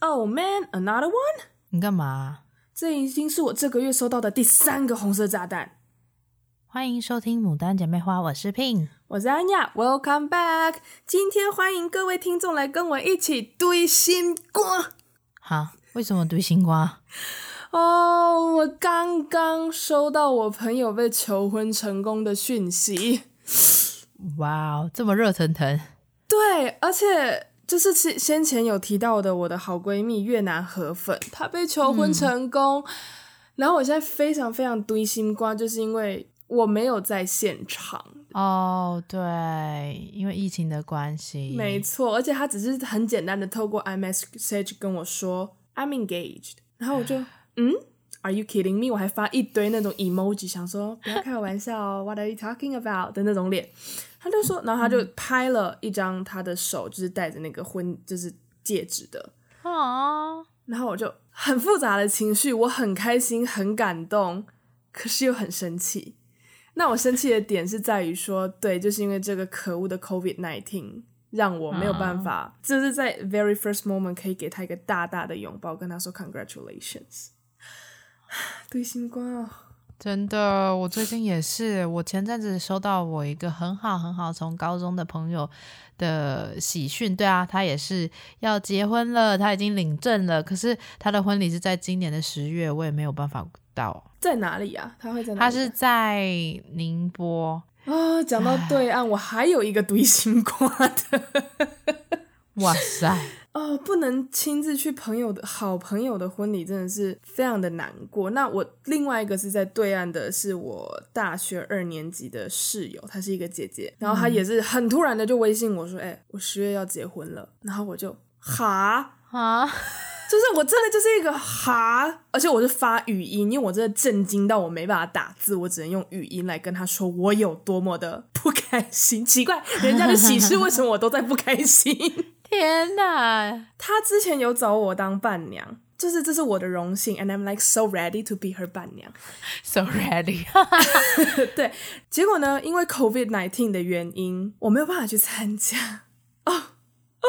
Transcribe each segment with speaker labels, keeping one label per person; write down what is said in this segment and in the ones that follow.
Speaker 1: Oh man, another one？
Speaker 2: 你干嘛？
Speaker 1: 这已经是我这个月收到的第三个红色炸弹。
Speaker 2: 欢迎收听《牡丹姐妹花》，我是 Pin，
Speaker 1: 我是安雅。Welcome back！今天欢迎各位听众来跟我一起堆新瓜。
Speaker 2: 好，为什么堆新瓜？
Speaker 1: 哦，oh, 我刚刚收到我朋友被求婚成功的讯息。
Speaker 2: 哇哦，这么热腾腾！
Speaker 1: 对，而且。就是先先前有提到的，我的好闺蜜越南河粉，她被求婚成功，嗯、然后我现在非常非常堆心瓜，就是因为我没有在现场。
Speaker 2: 哦，对，因为疫情的关系，
Speaker 1: 没错，而且她只是很简单的透过 iMessage 跟我说 I'm engaged，然后我就 嗯，Are you kidding me？我还发一堆那种 emoji，想说不要开我玩笑哦，What are you talking about 的那种脸。他就说，然后他就拍了一张他的手，就是戴着那个婚，就是戒指的。
Speaker 2: 哦，
Speaker 1: 然后我就很复杂的情绪，我很开心，很感动，可是又很生气。那我生气的点是在于说，对，就是因为这个可恶的 COVID nineteen 让我没有办法，就、哦、是在 very first moment 可以给他一个大大的拥抱，跟他说 congratulations，对心瓜哦。
Speaker 2: 真的，我最近也是。我前阵子收到我一个很好很好从高中的朋友的喜讯，对啊，他也是要结婚了，他已经领证了。可是他的婚礼是在今年的十月，我也没有办法到。在哪里啊？他会在哪里？他
Speaker 1: 是
Speaker 2: 在宁波
Speaker 1: 啊。讲到对岸，我还有一个堆心瓜的。
Speaker 2: 哇塞！
Speaker 1: 哦，不能亲自去朋友的好朋友的婚礼，真的是非常的难过。那我另外一个是在对岸的，是我大学二年级的室友，她是一个姐姐，然后她也是很突然的就微信我说：“哎、欸，我十月要结婚了。”然后我就哈
Speaker 2: 哈，
Speaker 1: 就是我真的就是一个哈，而且我是发语音，因为我真的震惊到我没办法打字，我只能用语音来跟她说我有多么的不开心。奇怪，人家的喜事为什么我都在不开心？
Speaker 2: 天呐，
Speaker 1: 他之前有找我当伴娘，就是这是我的荣幸，and I'm like so ready to be her 伴娘
Speaker 2: ，so ready。
Speaker 1: 对，结果呢，因为 COVID-19 的原因，我没有办法去参加。哦哦，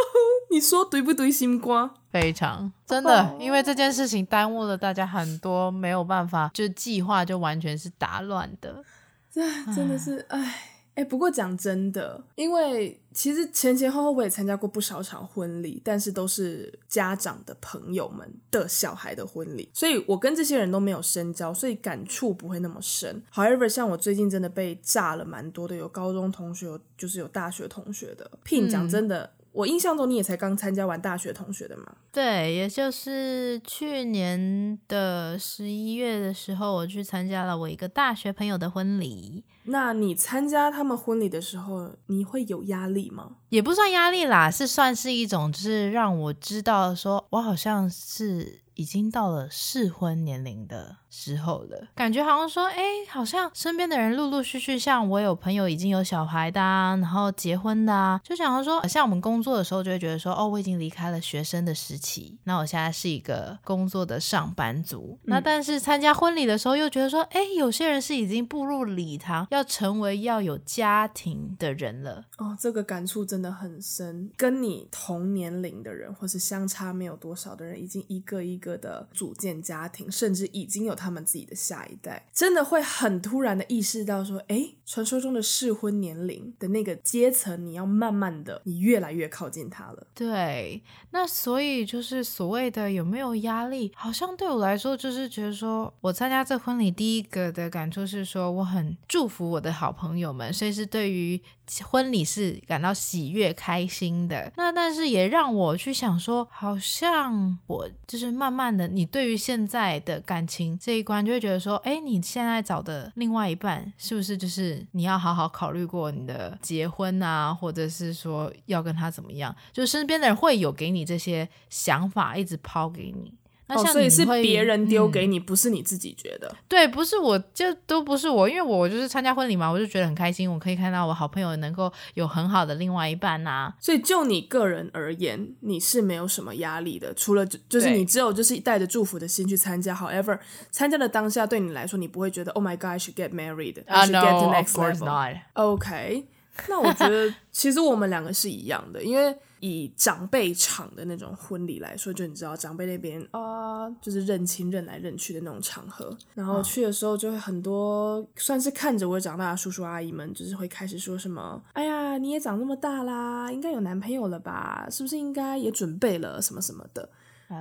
Speaker 1: 你说对不对？心瓜，
Speaker 2: 非常真的，因为这件事情耽误了大家很多，没有办法，就计划就完全是打乱的，
Speaker 1: 这真的是唉。哎，不过讲真的，因为其实前前后后我也参加过不少场婚礼，但是都是家长的朋友们的小孩的婚礼，所以我跟这些人都没有深交，所以感触不会那么深。However，像我最近真的被炸了蛮多的，有高中同学，有就是有大学同学的。Pin 讲真的。嗯我印象中你也才刚参加完大学同学的嘛？
Speaker 2: 对，也就是去年的十一月的时候，我去参加了我一个大学朋友的婚礼。
Speaker 1: 那你参加他们婚礼的时候，你会有压力吗？
Speaker 2: 也不算压力啦，是算是一种，就是让我知道说，我好像是已经到了适婚年龄的时候了，感觉好像说，哎，好像身边的人陆陆续续，像我有朋友已经有小孩的啊，然后结婚的啊，就想要说，像我们工作的时候就会觉得说，哦，我已经离开了学生的时期，那我现在是一个工作的上班族。嗯、那但是参加婚礼的时候又觉得说，哎，有些人是已经步入礼堂，要成为要有家庭的人了。
Speaker 1: 哦，这个感触真的很深，跟你同年龄的人，或是相差没有多少的人，已经一个一个个的组建家庭，甚至已经有他。他们自己的下一代真的会很突然的意识到说，哎，传说中的适婚年龄的那个阶层，你要慢慢的，你越来越靠近他了。
Speaker 2: 对，那所以就是所谓的有没有压力，好像对我来说就是觉得说，我参加这婚礼第一个的感触是说，我很祝福我的好朋友们，所以是对于婚礼是感到喜悦开心的。那但是也让我去想说，好像我就是慢慢的，你对于现在的感情这。一关就会觉得说，哎，你现在找的另外一半是不是就是你要好好考虑过你的结婚啊，或者是说要跟他怎么样？就身边的人会有给你这些想法，一直抛给你。那像、
Speaker 1: 哦、所以是别人丢给你，嗯、不是你自己觉得？
Speaker 2: 对，不是我，就都不是我，因为我就是参加婚礼嘛，我就觉得很开心，我可以看到我好朋友能够有很好的另外一半呐、啊。
Speaker 1: 所以就你个人而言，你是没有什么压力的，除了就是你只有就是带着祝福的心去参加。However，参加的当下对你来说，你不会觉得 Oh my God, I should get married. I should get the next level.
Speaker 2: Uh, no, of course not.
Speaker 1: OK，那我觉得 其实我们两个是一样的，因为。以长辈场的那种婚礼来说，就你知道长辈那边啊、呃，就是认亲认来认去的那种场合，然后去的时候就会很多算是看着我长大的叔叔阿姨们，就是会开始说什么：“哎呀，你也长那么大啦，应该有男朋友了吧？是不是应该也准备了什么什么的？”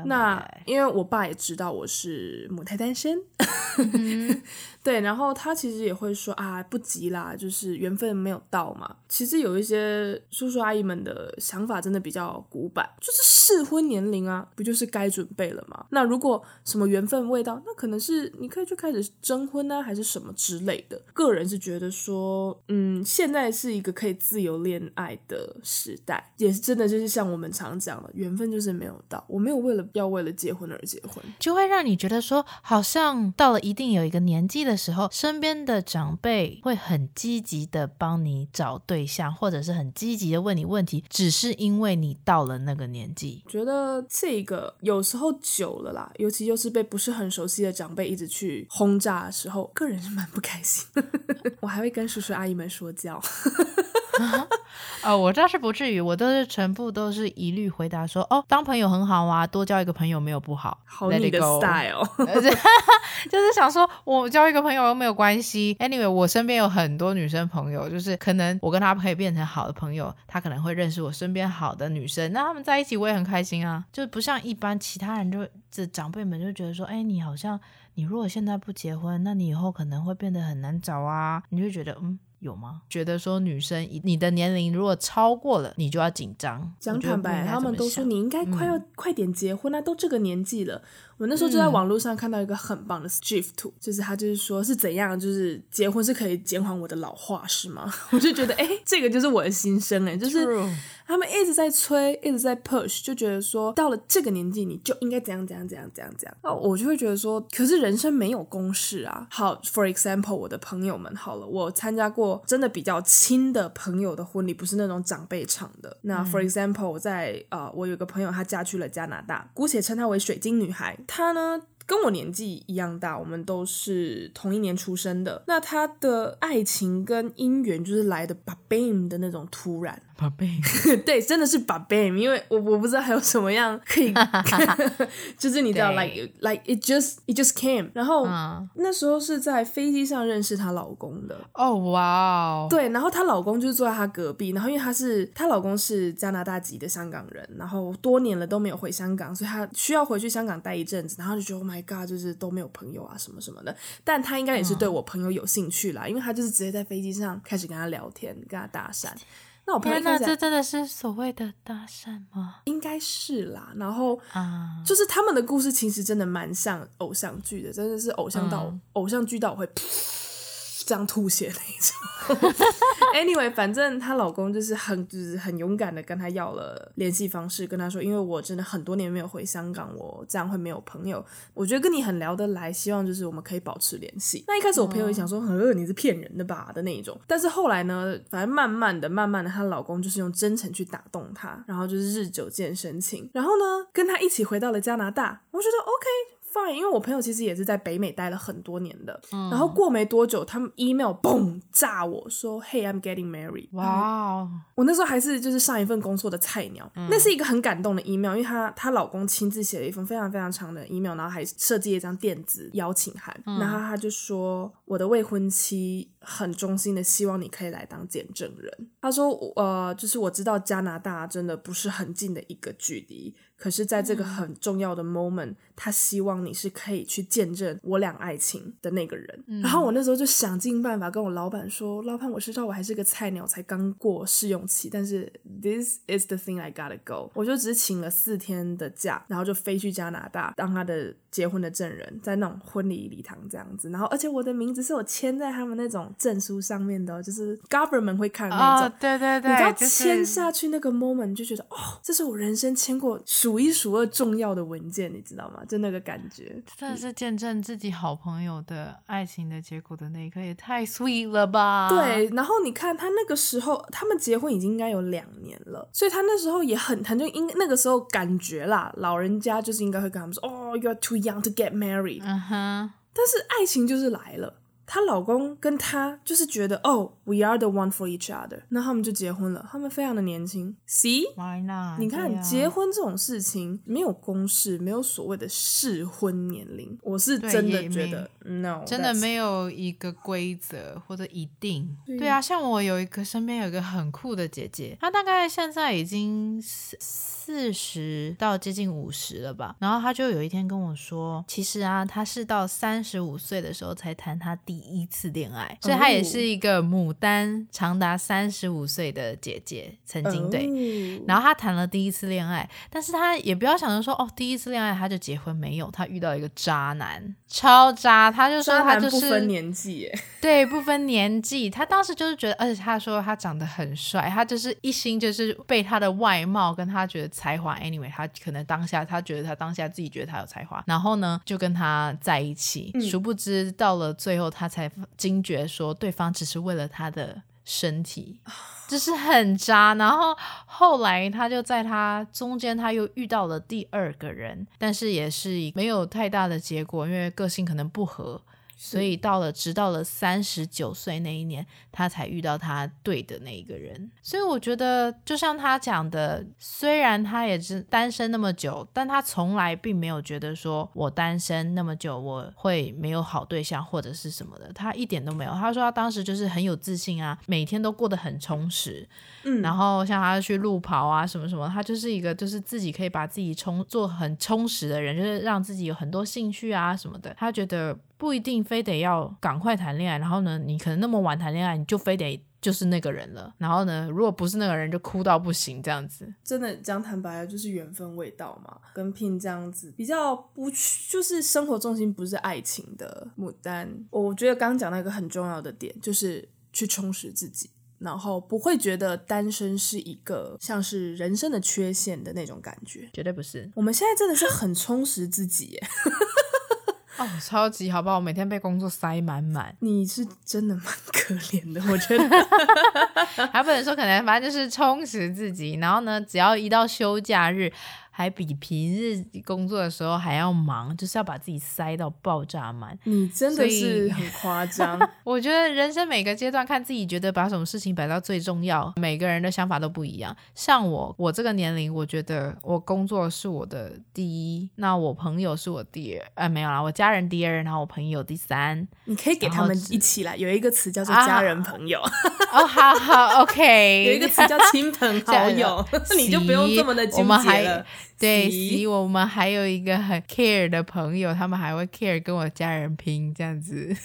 Speaker 1: 那因为我爸也知道我是母胎单身，对，然后他其实也会说啊，不急啦，就是缘分没有到嘛。其实有一些叔叔阿姨们的想法真的比较古板，就是适婚年龄啊，不就是该准备了吗？那如果什么缘分未到，那可能是你可以去开始征婚啊，还是什么之类的。个人是觉得说，嗯，现在是一个可以自由恋爱的时代，也是真的就是像我们常讲的，缘分就是没有到，我没有为。要为了结婚而结婚，
Speaker 2: 就会让你觉得说，好像到了一定有一个年纪的时候，身边的长辈会很积极的帮你找对象，或者是很积极的问你问题，只是因为你到了那个年纪。
Speaker 1: 觉得这个有时候久了啦，尤其又是被不是很熟悉的长辈一直去轰炸的时候，个人是蛮不开心。我还会跟叔叔阿姨们说教。
Speaker 2: 啊、哦，我倒是不至于，我都是全部都是一律回答说，哦，当朋友很好啊，多交一个朋友没有不好。
Speaker 1: 好你的 style，
Speaker 2: 就是想说我交一个朋友又没有关系。Anyway，我身边有很多女生朋友，就是可能我跟她可以变成好的朋友，她可能会认识我身边好的女生，那他们在一起我也很开心啊。就不像一般其他人就这长辈们就觉得说，哎，你好像你如果现在不结婚，那你以后可能会变得很难找啊。你就觉得嗯。有吗？觉得说女生，你的年龄如果超过了，你就要紧张。
Speaker 1: 讲坦白，他们都说你应该快要、嗯、快点结婚啊，都这个年纪了。我那时候就在网络上看到一个很棒的 GIF 图，嗯、就是他就是说是怎样，就是结婚是可以减缓我的老化，是吗？我就觉得，哎、欸，这个就是我的心声，哎，就是他们一直在催，一直在 push，就觉得说到了这个年纪你就应该怎样怎样怎样怎样怎样。那我就会觉得说，可是人生没有公式啊。好，for example，我的朋友们，好了，我参加过真的比较亲的朋友的婚礼，不是那种长辈场的。那 for example，我在呃，我有个朋友，她嫁去了加拿大，姑且称她为水晶女孩。他呢，跟我年纪一样大，我们都是同一年出生的。那他的爱情跟姻缘就是来的 BAM 的那种突然。
Speaker 2: ，babam，，
Speaker 1: 对，真的是 babam，，因为我我不知道还有什么样可以，就是你知道，like like it just it just came。然后、嗯、那时候是在飞机上认识她老公的。
Speaker 2: 哦，哇哦，
Speaker 1: 对，然后她老公就是坐在她隔壁，然后因为她是她老公是加拿大籍的香港人，然后多年了都没有回香港，所以她需要回去香港待一阵子，然后就觉得 Oh my God，就是都没有朋友啊什么什么的。但他应该也是对我朋友有兴趣啦，嗯、因为他就是直接在飞机上开始跟他聊天，跟他搭讪。那我朋友，
Speaker 2: 那这真的是所谓的搭讪吗？
Speaker 1: 应该是啦。然后啊，就是他们的故事其实真的蛮像偶像剧的，真的是偶像到、嗯、偶像剧到我会。这样吐血那一种。Anyway，反正她老公就是很就是很勇敢的跟她要了联系方式，跟她说，因为我真的很多年没有回香港，我这样会没有朋友。我觉得跟你很聊得来，希望就是我们可以保持联系。那一开始我朋友也想说，呃，你是骗人的吧的那一种。但是后来呢，反正慢慢的、慢慢的，她老公就是用真诚去打动她，然后就是日久见深情，然后呢，跟她一起回到了加拿大。我觉得 OK。因为我朋友其实也是在北美待了很多年的，嗯、然后过没多久，他们 email 嘣炸我说，Hey I'm getting married。哇 Wow，我那时候还是就是上一份工作的菜鸟，嗯、那是一个很感动的 email，因为她她老公亲自写了一封非常非常长的 email，然后还设计了一张电子邀请函，嗯、然后他就说我的未婚妻很衷心的希望你可以来当见证人。他说呃，就是我知道加拿大真的不是很近的一个距离。可是，在这个很重要的 moment，、嗯、他希望你是可以去见证我俩爱情的那个人。嗯、然后我那时候就想尽办法跟我老板说：“老板，我知道我还是个菜鸟，才刚过试用期，但是 this is the thing I gotta go。”我就只请了四天的假，然后就飞去加拿大当他的结婚的证人，在那种婚礼礼堂这样子。然后，而且我的名字是我签在他们那种证书上面的，就是 government 会看那种。
Speaker 2: 哦、对对对，
Speaker 1: 你要签下去那个 moment，就觉得、就是、哦，这是我人生签过。数一数二重要的文件，你知道吗？就那个感觉，
Speaker 2: 真的是见证自己好朋友的爱情的结果的那一刻，也太 sweet 了吧？
Speaker 1: 对，然后你看他那个时候，他们结婚已经应该有两年了，所以他那时候也很，他就应那个时候感觉啦，老人家就是应该会跟他们说，哦、oh,，you are too young to get married。嗯哼，但是爱情就是来了，她老公跟她就是觉得，哦。We are the one for each other，那他们就结婚了。他们非常的年轻，See，Why
Speaker 2: not？
Speaker 1: 你看、啊、结婚这种事情没有公式，没有所谓的适婚年龄。我是真的觉得，No，
Speaker 2: 真的没有一个规则或者一定。对啊，像我有一个身边有一个很酷的姐姐，她大概现在已经四四十到接近五十了吧。然后她就有一天跟我说，其实啊，她是到三十五岁的时候才谈她第一次恋爱，所以她也是一个牡丹长达三十五岁的姐姐，曾经对。然后她谈了第一次恋爱，但是她也不要想着说哦，第一次恋爱她就结婚，没有，她遇到一个渣男，超渣。她就说她就是
Speaker 1: 不分年纪，
Speaker 2: 对，不分年纪。她当时就是觉得，而且她说她长得很帅，她就是一心就是被他的外貌跟他觉得。才华，anyway，他可能当下他觉得他当下自己觉得他有才华，然后呢就跟他在一起，嗯、殊不知到了最后他才惊觉说对方只是为了他的身体，就是很渣。然后后来他就在他中间他又遇到了第二个人，但是也是没有太大的结果，因为个性可能不合。所以到了，直到了三十九岁那一年，他才遇到他对的那一个人。所以我觉得，就像他讲的，虽然他也是单身那么久，但他从来并没有觉得说我单身那么久我会没有好对象或者是什么的，他一点都没有。他说他当时就是很有自信啊，每天都过得很充实。嗯，然后像他去路跑啊什么什么，他就是一个就是自己可以把自己充做很充实的人，就是让自己有很多兴趣啊什么的。他觉得。不一定非得要赶快谈恋爱，然后呢，你可能那么晚谈恋爱，你就非得就是那个人了。然后呢，如果不是那个人，就哭到不行这样子。
Speaker 1: 真的讲坦白了，就是缘分未到嘛。跟 Pin 这样子比较不，就是生活重心不是爱情的牡丹。我觉得刚刚讲到一个很重要的点，就是去充实自己，然后不会觉得单身是一个像是人生的缺陷的那种感觉。
Speaker 2: 绝对不是。
Speaker 1: 我们现在真的是很充实自己耶。
Speaker 2: 哦，超级好不好？我每天被工作塞满满。
Speaker 1: 你是真的蛮可怜的，我觉得。
Speaker 2: 还不能说可能，反正就是充实自己。然后呢，只要一到休假日。还比平日工作的时候还要忙，就是要把自己塞到爆炸满。
Speaker 1: 你真的是很夸张。
Speaker 2: 我觉得人生每个阶段，看自己觉得把什么事情摆到最重要，每个人的想法都不一样。像我，我这个年龄，我觉得我工作是我的第一，那我朋友是我第二，呃，没有啦，我家人第二，然后我朋友第三。
Speaker 1: 你可以给他们一起来，有一个词叫做家人朋友。
Speaker 2: 哦，好好，OK。
Speaker 1: 有一个词叫亲朋好友，那你就不用这么的纠结了。
Speaker 2: 对，所以我们还有一个很 care 的朋友，他们还会 care 跟我家人拼这样子。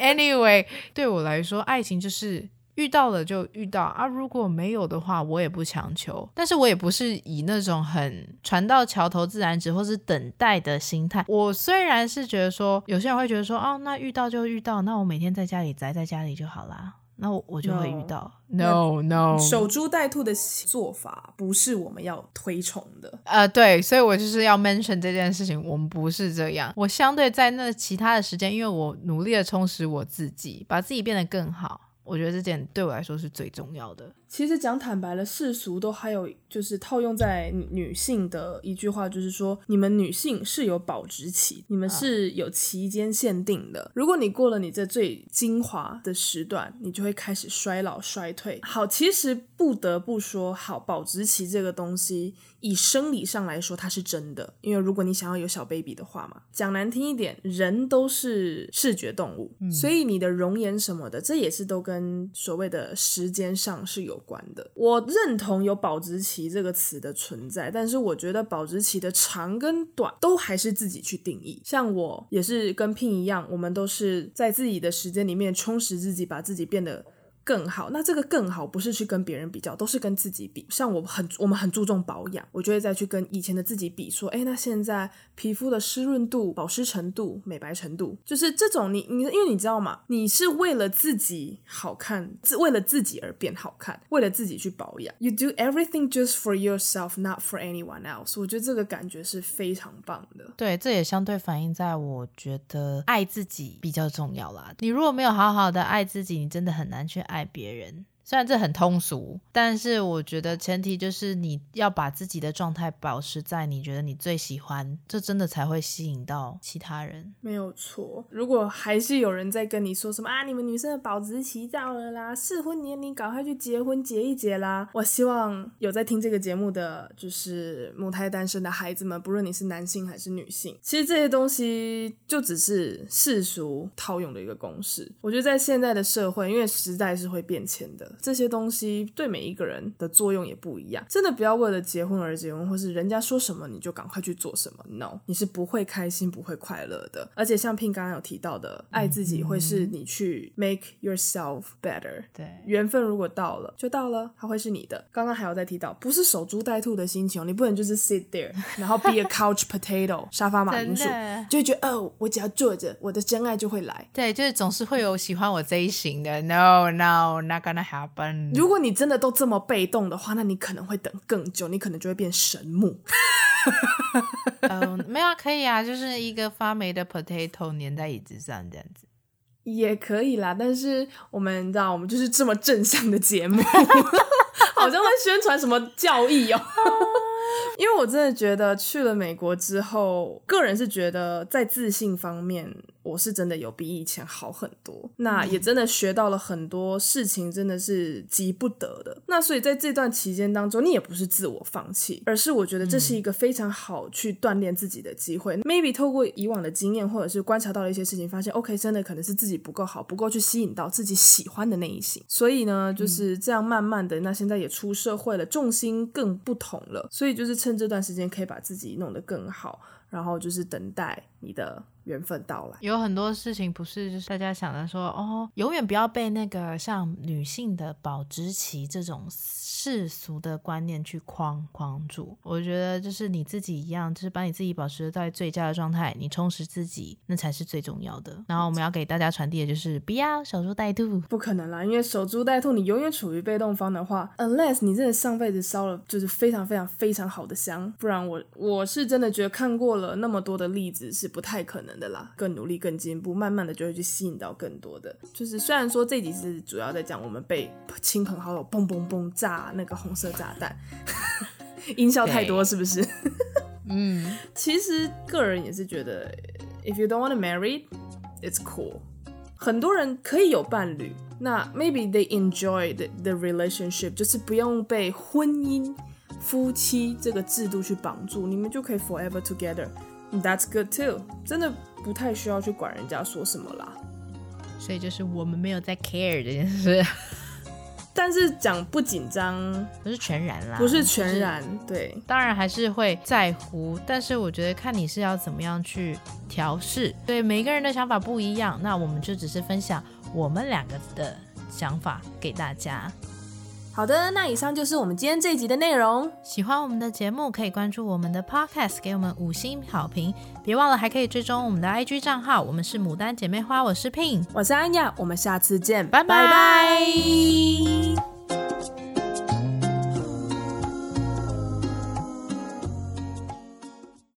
Speaker 2: Anyway，对我来说，爱情就是遇到了就遇到啊，如果没有的话，我也不强求。但是我也不是以那种很船到桥头自然直或是等待的心态。我虽然是觉得说，有些人会觉得说，哦，那遇到就遇到，那我每天在家里宅在家里就好啦。那我我就会遇到。No no，
Speaker 1: 守株待兔的做法不是我们要推崇的。
Speaker 2: 呃，对，所以我就是要 mention 这件事情，我们不是这样。我相对在那其他的时间，因为我努力的充实我自己，把自己变得更好。我觉得这点对我来说是最重要的。
Speaker 1: 其实讲坦白了，世俗都还有就是套用在女性的一句话，就是说你们女性是有保质期，你们是有期间限定的。如果你过了你这最精华的时段，你就会开始衰老衰退。好，其实不得不说，好，保质期这个东西。以生理上来说，它是真的，因为如果你想要有小 baby 的话嘛，讲难听一点，人都是视觉动物，嗯，所以你的容颜什么的，这也是都跟所谓的时间上是有关的。我认同有保质期这个词的存在，但是我觉得保质期的长跟短都还是自己去定义。像我也是跟聘一样，我们都是在自己的时间里面充实自己，把自己变得。更好，那这个更好不是去跟别人比较，都是跟自己比。像我很，我们很注重保养，我就会再去跟以前的自己比，说，哎，那现在皮肤的湿润度、保湿程度、美白程度，就是这种你你，因为你知道吗？你是为了自己好看，为了自己而变好看，为了自己去保养。You do everything just for yourself, not for anyone else。我觉得这个感觉是非常棒的。
Speaker 2: 对，这也相对反映在我觉得爱自己比较重要啦。你如果没有好好的爱自己，你真的很难去爱别人，虽然这很通俗，但是我觉得前提就是你要把自己的状态保持在你觉得你最喜欢，这真的才会吸引到其他人。
Speaker 1: 没有错。如果还是有人在跟你说什么啊，你们女生的保质期到了啦，适婚年龄赶快去结婚结一结啦。我希望有在听这个节目的就是母胎单身的孩子们，不论你是男性还是女性，其实这些东西就只是世俗套用的一个公式。我觉得在现在的社会，因为时代是会变迁的。这些东西对每一个人的作用也不一样，真的不要为了结婚而结婚，或是人家说什么你就赶快去做什么。No，你是不会开心、不会快乐的。而且像 Pin 刚刚有提到的，爱自己会是你去 make yourself better。
Speaker 2: 对，
Speaker 1: 缘分如果到了就到了，它会是你的。刚刚还有在提到，不是守株待兔的心情，你不能就是 sit there，然后 be a couch potato，沙发马铃薯，就会觉得哦，我只要坐着，我的真爱就会来。
Speaker 2: 对，就是总是会有喜欢我这一型的。No，no，not gonna happen。
Speaker 1: 如果你真的都这么被动的话，那你可能会等更久，你可能就会变神木。
Speaker 2: 嗯，没有啊，可以啊，就是一个发霉的 potato 粘在椅子上这样子
Speaker 1: 也可以啦。但是我们你知道，我们就是这么正向的节目，好像在宣传什么教义哦。因为我真的觉得去了美国之后，个人是觉得在自信方面。我是真的有比以前好很多，那也真的学到了很多事情，真的是急不得的。那所以在这段期间当中，你也不是自我放弃，而是我觉得这是一个非常好去锻炼自己的机会。嗯、Maybe 透过以往的经验，或者是观察到了一些事情，发现 OK，真的可能是自己不够好，不够去吸引到自己喜欢的那一型。所以呢，就是这样慢慢的，那现在也出社会了，重心更不同了，所以就是趁这段时间可以把自己弄得更好。然后就是等待你的缘分到来。
Speaker 2: 有很多事情不是就是大家想着说哦，永远不要被那个像女性的保质期这种世俗的观念去框框住。我觉得就是你自己一样，就是把你自己保持在最佳的状态，你充实自己，那才是最重要的。然后我们要给大家传递的就是不要守株待兔。
Speaker 1: 不可能啦，因为守株待兔，你永远处于被动方的话，unless 你真的上辈子烧了就是非常非常非常好的香，不然我我是真的觉得看过了。了那么多的例子是不太可能的啦，更努力、更进步，慢慢的就会去吸引到更多的。就是虽然说这集是主要在讲我们被亲朋好友嘣嘣嘣炸那个红色炸弹，音效太多是不是？嗯，其实个人也是觉得，if you don't want to marry, it's cool。很多人可以有伴侣，那 maybe they enjoy the the relationship，就是不用被婚姻。夫妻这个制度去绑住，你们就可以 forever together。That's good too。真的不太需要去管人家说什么啦。
Speaker 2: 所以就是我们没有在 care 这件事。
Speaker 1: 但是讲不紧张，
Speaker 2: 不是全然啦，
Speaker 1: 不是全然，对，
Speaker 2: 当然还是会在乎。但是我觉得看你是要怎么样去调试。对，每一个人的想法不一样，那我们就只是分享我们两个的想法给大家。
Speaker 1: 好的，那以上就是我们今天这一集的内容。
Speaker 2: 喜欢我们的节目，可以关注我们的 Podcast，给我们五星好评。别忘了还可以追踪我们的 IG 账号。我们是牡丹姐妹花，我是 Pin，
Speaker 1: 我是安雅，我们下次见，
Speaker 2: 拜拜。